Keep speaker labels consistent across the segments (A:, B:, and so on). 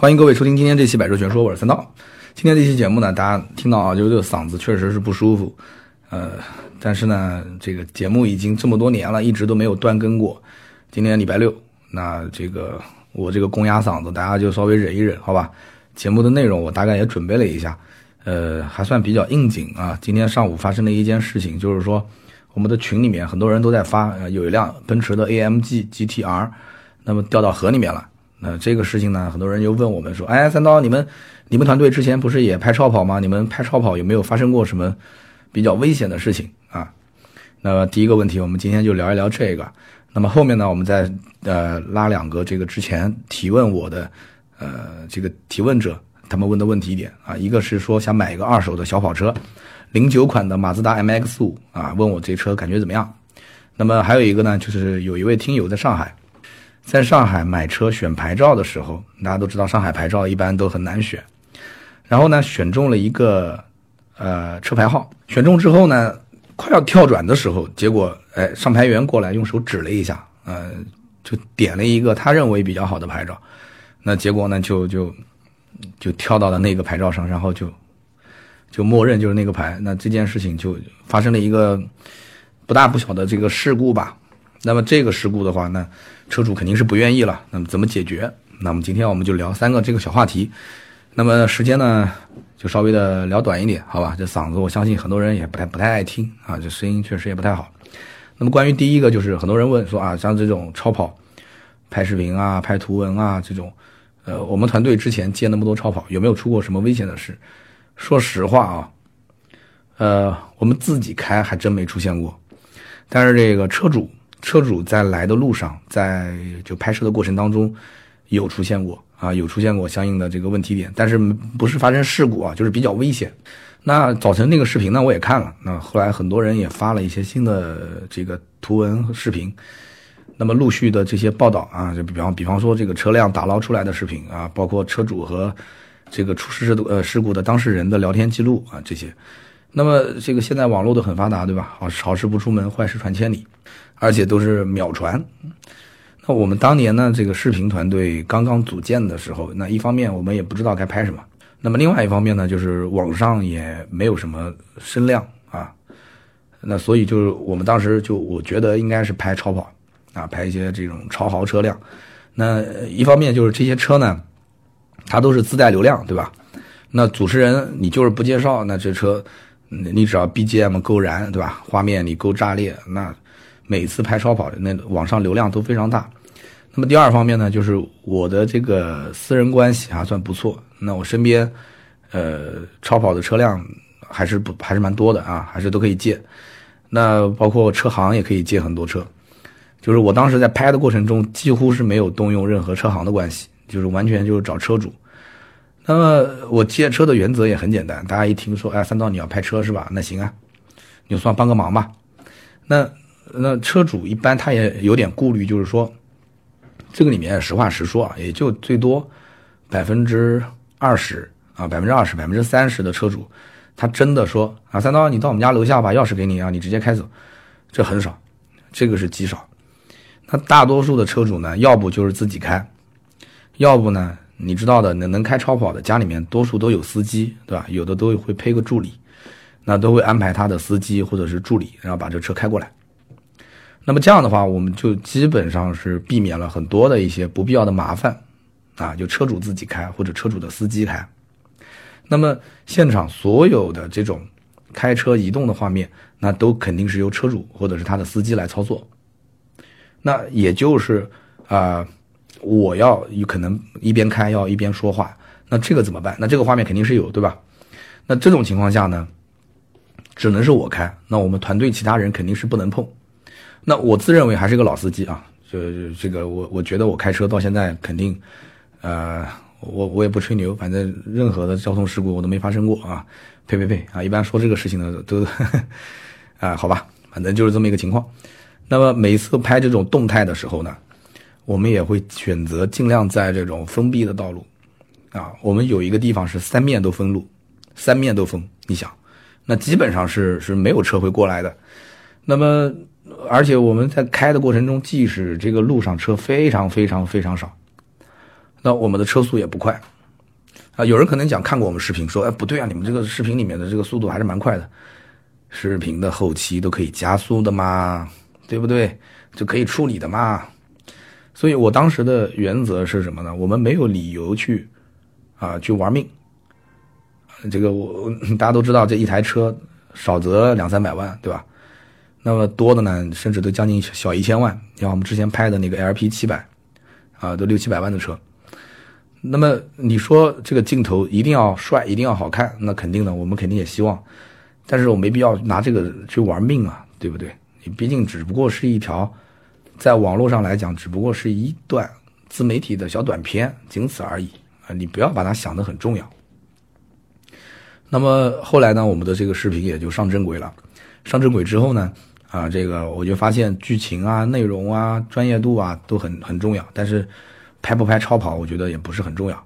A: 欢迎各位收听今天这期《百车全说》，我是三刀。今天这期节目呢，大家听到啊，就这个嗓子确实是不舒服，呃，但是呢，这个节目已经这么多年了，一直都没有断更过。今天礼拜六，那这个我这个公鸭嗓子，大家就稍微忍一忍，好吧？节目的内容我大概也准备了一下，呃，还算比较应景啊。今天上午发生的一件事情，就是说我们的群里面很多人都在发，有一辆奔驰的 AMG GTR，那么掉到河里面了。那这个事情呢，很多人就问我们说：“哎，三刀，你们你们团队之前不是也拍超跑吗？你们拍超跑有没有发生过什么比较危险的事情啊？”那么第一个问题，我们今天就聊一聊这个。那么后面呢，我们再呃拉两个这个之前提问我的呃这个提问者，他们问的问题点啊，一个是说想买一个二手的小跑车，零九款的马自达 MX 五啊，问我这车感觉怎么样？那么还有一个呢，就是有一位听友在上海。在上海买车选牌照的时候，大家都知道上海牌照一般都很难选。然后呢，选中了一个呃车牌号，选中之后呢，快要跳转的时候，结果哎上牌员过来用手指了一下，呃就点了一个他认为比较好的牌照，那结果呢就就就跳到了那个牌照上，然后就就默认就是那个牌。那这件事情就发生了一个不大不小的这个事故吧。那么这个事故的话，那车主肯定是不愿意了。那么怎么解决？那么今天我们就聊三个这个小话题。那么时间呢，就稍微的聊短一点，好吧？这嗓子我相信很多人也不太不太爱听啊，这声音确实也不太好。那么关于第一个，就是很多人问说啊，像这种超跑拍视频啊、拍图文啊这种，呃，我们团队之前接那么多超跑，有没有出过什么危险的事？说实话啊，呃，我们自己开还真没出现过，但是这个车主。车主在来的路上，在就拍摄的过程当中，有出现过啊，有出现过相应的这个问题点，但是不是发生事故啊，就是比较危险。那早晨那个视频呢，我也看了，那后来很多人也发了一些新的这个图文和视频，那么陆续的这些报道啊，就比方比方说这个车辆打捞出来的视频啊，包括车主和这个出事的呃事故的当事人的聊天记录啊这些，那么这个现在网络都很发达，对吧？好好事不出门，坏事传千里。而且都是秒传。那我们当年呢，这个视频团队刚刚组建的时候，那一方面我们也不知道该拍什么，那么另外一方面呢，就是网上也没有什么声量啊。那所以就是我们当时就我觉得应该是拍超跑啊，拍一些这种超豪车辆。那一方面就是这些车呢，它都是自带流量，对吧？那主持人你就是不介绍，那这车。你只要 BGM 够燃，对吧？画面你够炸裂，那每次拍超跑的那网上流量都非常大。那么第二方面呢，就是我的这个私人关系还算不错。那我身边，呃，超跑的车辆还是不还是蛮多的啊，还是都可以借。那包括车行也可以借很多车。就是我当时在拍的过程中，几乎是没有动用任何车行的关系，就是完全就是找车主。那么我借车的原则也很简单，大家一听说，哎，三刀你要拍车是吧？那行啊，你就算帮个忙吧。那那车主一般他也有点顾虑，就是说，这个里面实话实说啊，也就最多百分之二十啊，百分之二十、百分之三十的车主，他真的说啊，三刀你到我们家楼下把钥匙给你啊，你直接开走，这很少，这个是极少。那大多数的车主呢，要不就是自己开，要不呢。你知道的，能能开超跑的家里面多数都有司机，对吧？有的都会配个助理，那都会安排他的司机或者是助理，然后把这车开过来。那么这样的话，我们就基本上是避免了很多的一些不必要的麻烦，啊，就车主自己开或者车主的司机开。那么现场所有的这种开车移动的画面，那都肯定是由车主或者是他的司机来操作。那也就是啊。我要有可能一边开要一边说话，那这个怎么办？那这个画面肯定是有，对吧？那这种情况下呢，只能是我开，那我们团队其他人肯定是不能碰。那我自认为还是个老司机啊，就这个我我觉得我开车到现在肯定，呃，我我也不吹牛，反正任何的交通事故我都没发生过啊，呸呸呸啊！一般说这个事情的都，啊，好吧，反正就是这么一个情况。那么每次拍这种动态的时候呢？我们也会选择尽量在这种封闭的道路，啊，我们有一个地方是三面都封路，三面都封。你想，那基本上是是没有车会过来的。那么，而且我们在开的过程中，即使这个路上车非常非常非常少，那我们的车速也不快。啊，有人可能讲看过我们视频，说，哎，不对啊，你们这个视频里面的这个速度还是蛮快的，视频的后期都可以加速的嘛，对不对？就可以处理的嘛。所以我当时的原则是什么呢？我们没有理由去，啊，去玩命。这个我 大家都知道，这一台车少则两三百万，对吧？那么多的呢，甚至都将近小一千万。像我们之前拍的那个 LP 七百，啊，都六七百万的车。那么你说这个镜头一定要帅，一定要好看，那肯定的，我们肯定也希望，但是我没必要拿这个去玩命啊，对不对？你毕竟只不过是一条，在网络上来讲，只不过是一段自媒体的小短片，仅此而已啊！你不要把它想得很重要。那么后来呢，我们的这个视频也就上正轨了。上正轨之后呢，啊，这个我就发现剧情啊、内容啊、专业度啊都很很重要，但是。拍不拍超跑，我觉得也不是很重要，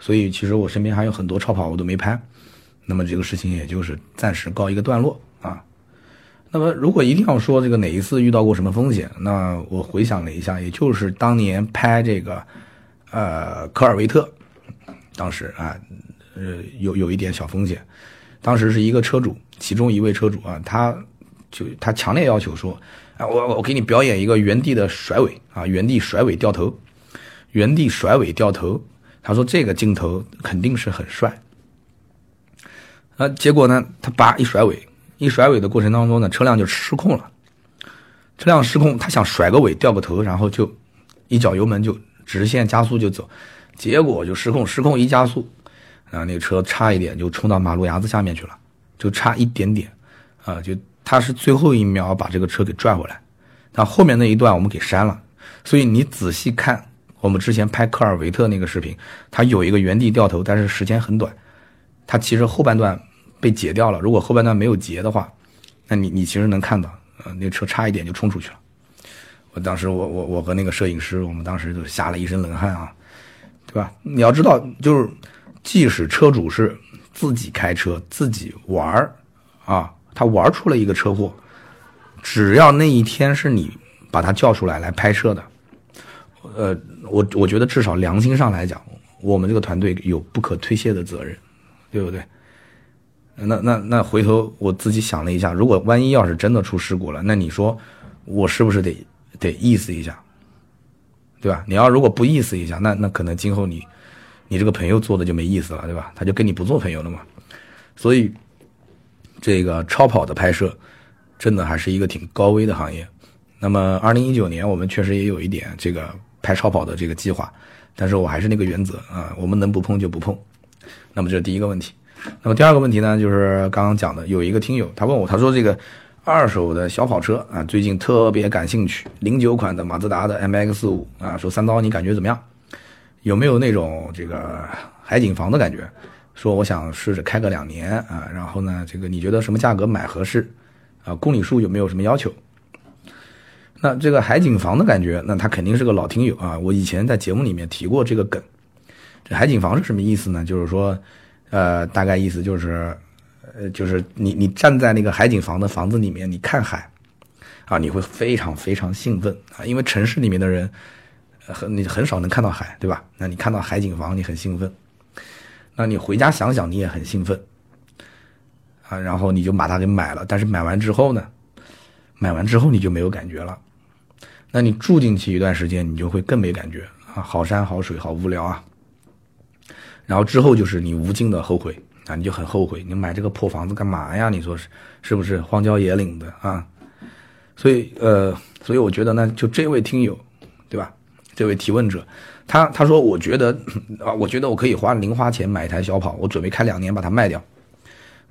A: 所以其实我身边还有很多超跑我都没拍，那么这个事情也就是暂时告一个段落。那么如果一定要说这个哪一次遇到过什么风险，那我回想了一下，也就是当年拍这个呃科尔维特，当时啊呃有有一点小风险，当时是一个车主，其中一位车主啊，他就他强烈要求说，啊我我给你表演一个原地的甩尾啊，原地甩尾掉头。原地甩尾掉头，他说这个镜头肯定是很帅。啊，结果呢，他叭一甩尾，一甩尾的过程当中呢，车辆就失控了。车辆失控，他想甩个尾掉个头，然后就一脚油门就直线加速就走，结果就失控，失控一加速，啊，那个车差一点就冲到马路牙子下面去了，就差一点点，啊，就他是最后一秒把这个车给拽回来，但后面那一段我们给删了，所以你仔细看。我们之前拍科尔维特那个视频，它有一个原地掉头，但是时间很短。它其实后半段被截掉了。如果后半段没有截的话，那你你其实能看到，呃，那车差一点就冲出去了。我当时我我我和那个摄影师，我们当时就吓了一身冷汗啊，对吧？你要知道，就是即使车主是自己开车自己玩儿啊，他玩出了一个车祸，只要那一天是你把他叫出来来拍摄的。呃，我我觉得至少良心上来讲，我们这个团队有不可推卸的责任，对不对？那那那回头我自己想了一下，如果万一要是真的出事故了，那你说我是不是得得意思一下，对吧？你要如果不意思一下，那那可能今后你你这个朋友做的就没意思了，对吧？他就跟你不做朋友了嘛。所以这个超跑的拍摄真的还是一个挺高危的行业。那么二零一九年我们确实也有一点这个。拍超跑的这个计划，但是我还是那个原则啊，我们能不碰就不碰。那么这是第一个问题。那么第二个问题呢，就是刚刚讲的，有一个听友他问我，他说这个二手的小跑车啊，最近特别感兴趣，零九款的马自达的 MX 五啊，说三刀你感觉怎么样？有没有那种这个海景房的感觉？说我想试着开个两年啊，然后呢，这个你觉得什么价格买合适？啊，公里数有没有什么要求？那这个海景房的感觉，那他肯定是个老听友啊。我以前在节目里面提过这个梗。这海景房是什么意思呢？就是说，呃，大概意思就是，呃，就是你你站在那个海景房的房子里面，你看海，啊，你会非常非常兴奋啊，因为城市里面的人很你很少能看到海，对吧？那你看到海景房，你很兴奋。那你回家想想，你也很兴奋啊，然后你就把它给买了。但是买完之后呢，买完之后你就没有感觉了。那你住进去一段时间，你就会更没感觉啊，好山好水好无聊啊。然后之后就是你无尽的后悔啊，你就很后悔，你买这个破房子干嘛呀？你说是是不是荒郊野岭的啊？所以呃，所以我觉得呢，就这位听友，对吧？这位提问者，他他说我觉得啊，我觉得我可以花零花钱买一台小跑，我准备开两年把它卖掉。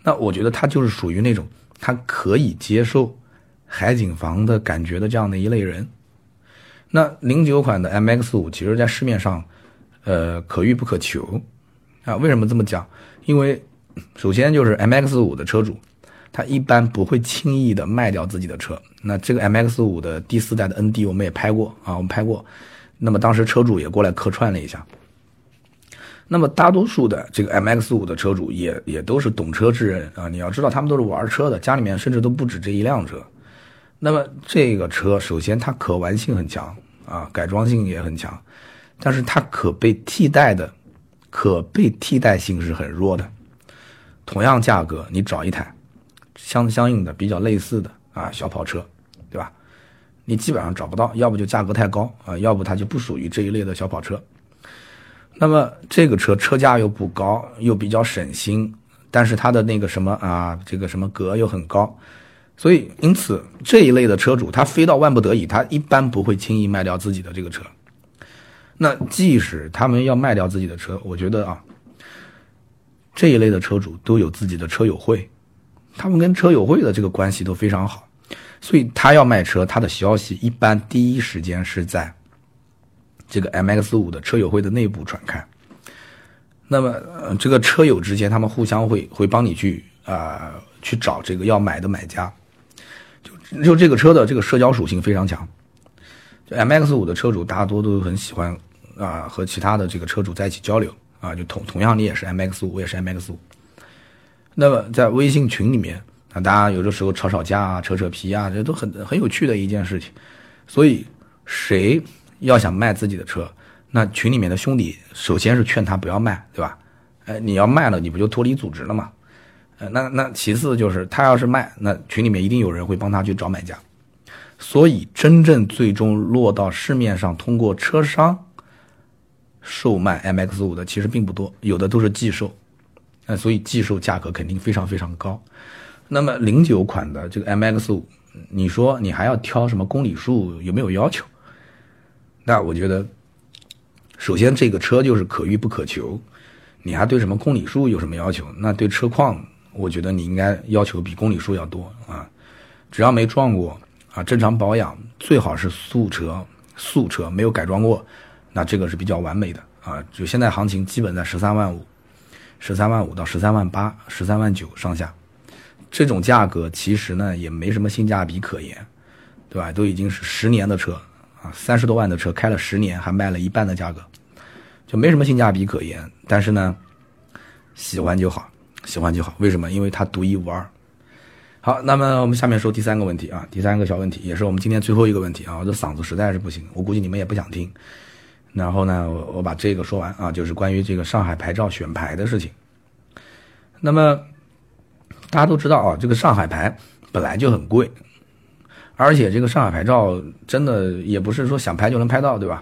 A: 那我觉得他就是属于那种他可以接受海景房的感觉的这样的一类人。那零九款的 MX 五，其实在市面上，呃，可遇不可求，啊，为什么这么讲？因为首先就是 MX 五的车主，他一般不会轻易的卖掉自己的车。那这个 MX 五的第四代的 ND 我们也拍过啊，我们拍过，那么当时车主也过来客串了一下。那么大多数的这个 MX 五的车主也也都是懂车之人啊，你要知道他们都是玩车的，家里面甚至都不止这一辆车。那么这个车首先它可玩性很强。啊，改装性也很强，但是它可被替代的，可被替代性是很弱的。同样价格，你找一台相相应的、比较类似的啊小跑车，对吧？你基本上找不到，要不就价格太高啊，要不它就不属于这一类的小跑车。那么这个车车价又不高，又比较省心，但是它的那个什么啊，这个什么格又很高，所以因此这一类的车主，他非到万不得已，他一般不会轻易卖掉自己的这个车。那即使他们要卖掉自己的车，我觉得啊，这一类的车主都有自己的车友会，他们跟车友会的这个关系都非常好，所以他要卖车，他的消息一般第一时间是在。这个 M X 五的车友会的内部传开，那么这个车友之间，他们互相会会帮你去啊去找这个要买的买家，就就这个车的这个社交属性非常强。M X 五的车主大多都很喜欢啊和其他的这个车主在一起交流啊，就同同样你也是 M X 五，我也是 M X 五。那么在微信群里面啊，大家有的时候吵吵架啊、扯扯皮啊，这都很很有趣的一件事情。所以谁？要想卖自己的车，那群里面的兄弟首先是劝他不要卖，对吧？哎，你要卖了，你不就脱离组织了吗？呃，那那其次就是他要是卖，那群里面一定有人会帮他去找买家。所以真正最终落到市面上通过车商售卖 MX 五的其实并不多，有的都是寄售，那，所以寄售价格肯定非常非常高。那么零九款的这个 MX 五，你说你还要挑什么公里数，有没有要求？那我觉得，首先这个车就是可遇不可求，你还对什么公里数有什么要求？那对车况，我觉得你应该要求比公里数要多啊。只要没撞过啊，正常保养，最好是素车，素车没有改装过，那这个是比较完美的啊。就现在行情基本在十三万五，十三万五到十三万八、十三万九上下，这种价格其实呢也没什么性价比可言，对吧？都已经是十年的车。啊，三十多万的车开了十年，还卖了一半的价格，就没什么性价比可言。但是呢，喜欢就好，喜欢就好。为什么？因为它独一无二。好，那么我们下面说第三个问题啊，第三个小问题，也是我们今天最后一个问题啊。我这嗓子实在是不行，我估计你们也不想听。然后呢，我我把这个说完啊，就是关于这个上海牌照选牌的事情。那么大家都知道啊，这个上海牌本来就很贵。而且这个上海牌照真的也不是说想拍就能拍到，对吧？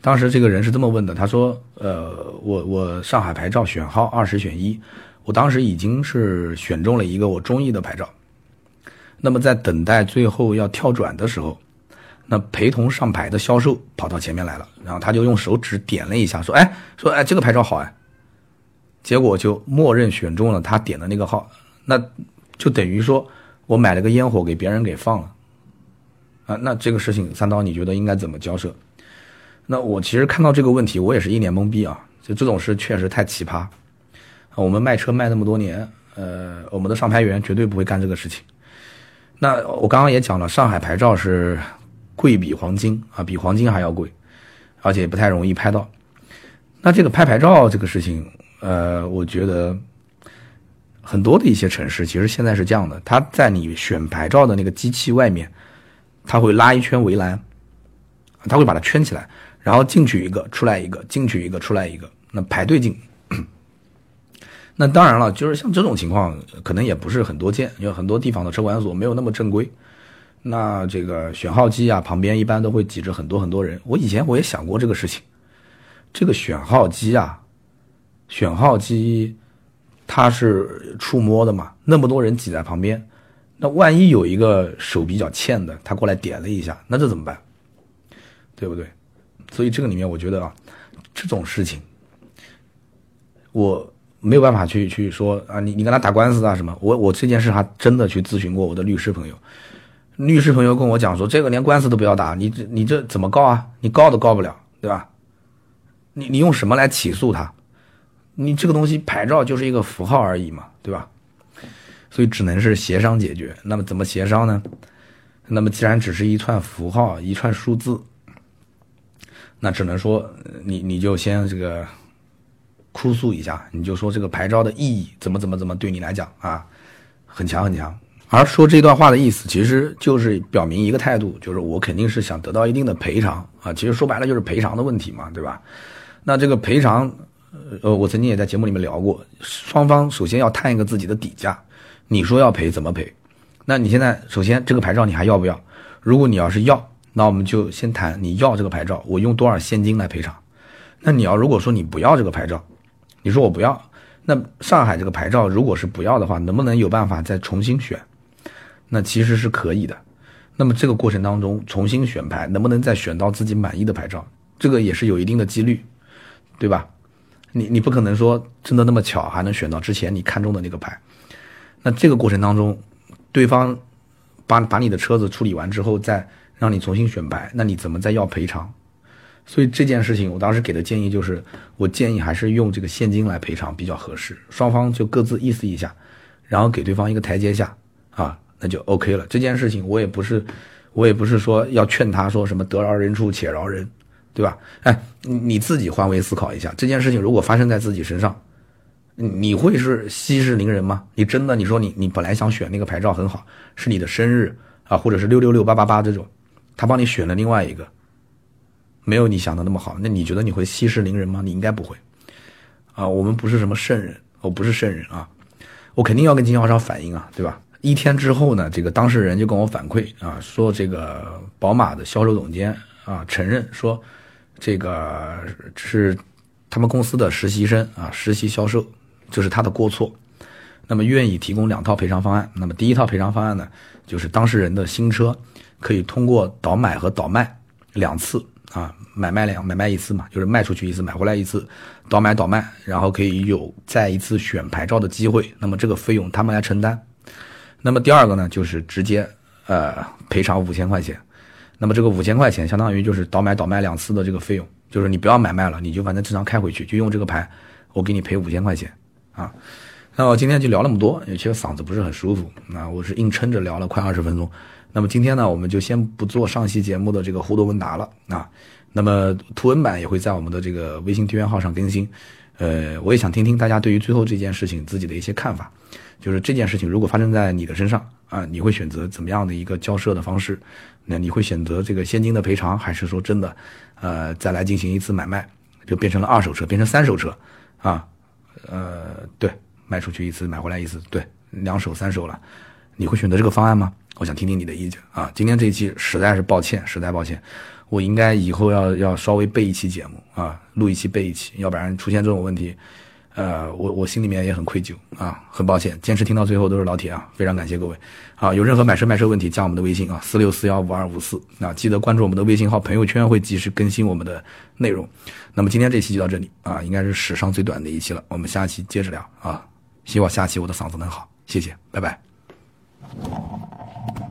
A: 当时这个人是这么问的，他说：“呃，我我上海牌照选号二十选一，我当时已经是选中了一个我中意的牌照。那么在等待最后要跳转的时候，那陪同上牌的销售跑到前面来了，然后他就用手指点了一下，说：哎，说哎这个牌照好哎。结果就默认选中了他点的那个号，那就等于说我买了个烟火给别人给放了。”啊，那这个事情三刀，你觉得应该怎么交涉？那我其实看到这个问题，我也是一脸懵逼啊！就这种事确实太奇葩。我们卖车卖那么多年，呃，我们的上牌员绝对不会干这个事情。那我刚刚也讲了，上海牌照是贵比黄金啊，比黄金还要贵，而且不太容易拍到。那这个拍牌照这个事情，呃，我觉得很多的一些城市其实现在是这样的，它在你选牌照的那个机器外面。他会拉一圈围栏，他会把它圈起来，然后进去一个，出来一个，进去一个，出来一个，那排队进。那当然了，就是像这种情况，可能也不是很多见，因为很多地方的车管所没有那么正规。那这个选号机啊，旁边一般都会挤着很多很多人。我以前我也想过这个事情，这个选号机啊，选号机它是触摸的嘛，那么多人挤在旁边。那万一有一个手比较欠的，他过来点了一下，那这怎么办？对不对？所以这个里面，我觉得啊，这种事情，我没有办法去去说啊，你你跟他打官司啊什么？我我这件事还真的去咨询过我的律师朋友，律师朋友跟我讲说，这个连官司都不要打，你这你这怎么告啊？你告都告不了，对吧？你你用什么来起诉他？你这个东西牌照就是一个符号而已嘛，对吧？所以只能是协商解决。那么怎么协商呢？那么既然只是一串符号、一串数字，那只能说你你就先这个哭诉一下，你就说这个牌照的意义怎么怎么怎么对你来讲啊很强很强而说这段话的意思，其实就是表明一个态度，就是我肯定是想得到一定的赔偿啊。其实说白了就是赔偿的问题嘛，对吧？那这个赔偿，呃，我曾经也在节目里面聊过，双方首先要谈一个自己的底价。你说要赔怎么赔？那你现在首先这个牌照你还要不要？如果你要是要，那我们就先谈你要这个牌照，我用多少现金来赔偿？那你要如果说你不要这个牌照，你说我不要，那上海这个牌照如果是不要的话，能不能有办法再重新选？那其实是可以的。那么这个过程当中重新选牌，能不能再选到自己满意的牌照？这个也是有一定的几率，对吧？你你不可能说真的那么巧还能选到之前你看中的那个牌。那这个过程当中，对方把把你的车子处理完之后，再让你重新选牌，那你怎么再要赔偿？所以这件事情，我当时给的建议就是，我建议还是用这个现金来赔偿比较合适，双方就各自意思一下，然后给对方一个台阶下，啊，那就 OK 了。这件事情我也不是，我也不是说要劝他说什么得饶人处且饶人，对吧？哎，你自己换位思考一下，这件事情如果发生在自己身上，你会是息事宁人吗？你真的你说你你本来想选那个牌照很好，是你的生日啊，或者是六六六八八八这种，他帮你选了另外一个。没有你想的那么好，那你觉得你会息事宁人吗？你应该不会，啊，我们不是什么圣人，我不是圣人啊，我肯定要跟经销商反映啊，对吧？一天之后呢，这个当事人就跟我反馈啊，说这个宝马的销售总监啊承认说，这个是他们公司的实习生啊实习销售，这是他的过错，那么愿意提供两套赔偿方案。那么第一套赔偿方案呢，就是当事人的新车可以通过倒买和倒卖两次。啊，买卖两买卖一次嘛，就是卖出去一次，买回来一次，倒买倒卖，然后可以有再一次选牌照的机会。那么这个费用他们来承担。那么第二个呢，就是直接呃赔偿五千块钱。那么这个五千块钱相当于就是倒买倒卖两次的这个费用，就是你不要买卖了，你就反正正常开回去，就用这个牌，我给你赔五千块钱啊。那我今天就聊那么多，其实嗓子不是很舒服，那我是硬撑着聊了快二十分钟。那么今天呢，我们就先不做上期节目的这个互动问答了啊。那么图文版也会在我们的这个微信订阅号上更新。呃，我也想听听大家对于最后这件事情自己的一些看法。就是这件事情如果发生在你的身上啊，你会选择怎么样的一个交涉的方式？那你会选择这个现金的赔偿，还是说真的，呃，再来进行一次买卖，就变成了二手车，变成三手车啊？呃，对，卖出去一次，买回来一次，对，两手三手了，你会选择这个方案吗？我想听听你的意见啊！今天这一期实在是抱歉，实在抱歉，我应该以后要要稍微备一期节目啊，录一期备一期，要不然出现这种问题，呃，我我心里面也很愧疚啊，很抱歉。坚持听到最后都是老铁啊，非常感谢各位啊！有任何买车卖车问题，加我们的微信啊，四六四幺五二五四啊，记得关注我们的微信号，朋友圈会及时更新我们的内容。那么今天这期就到这里啊，应该是史上最短的一期了，我们下期接着聊啊！希望下期我的嗓子能好，谢谢，拜拜。何?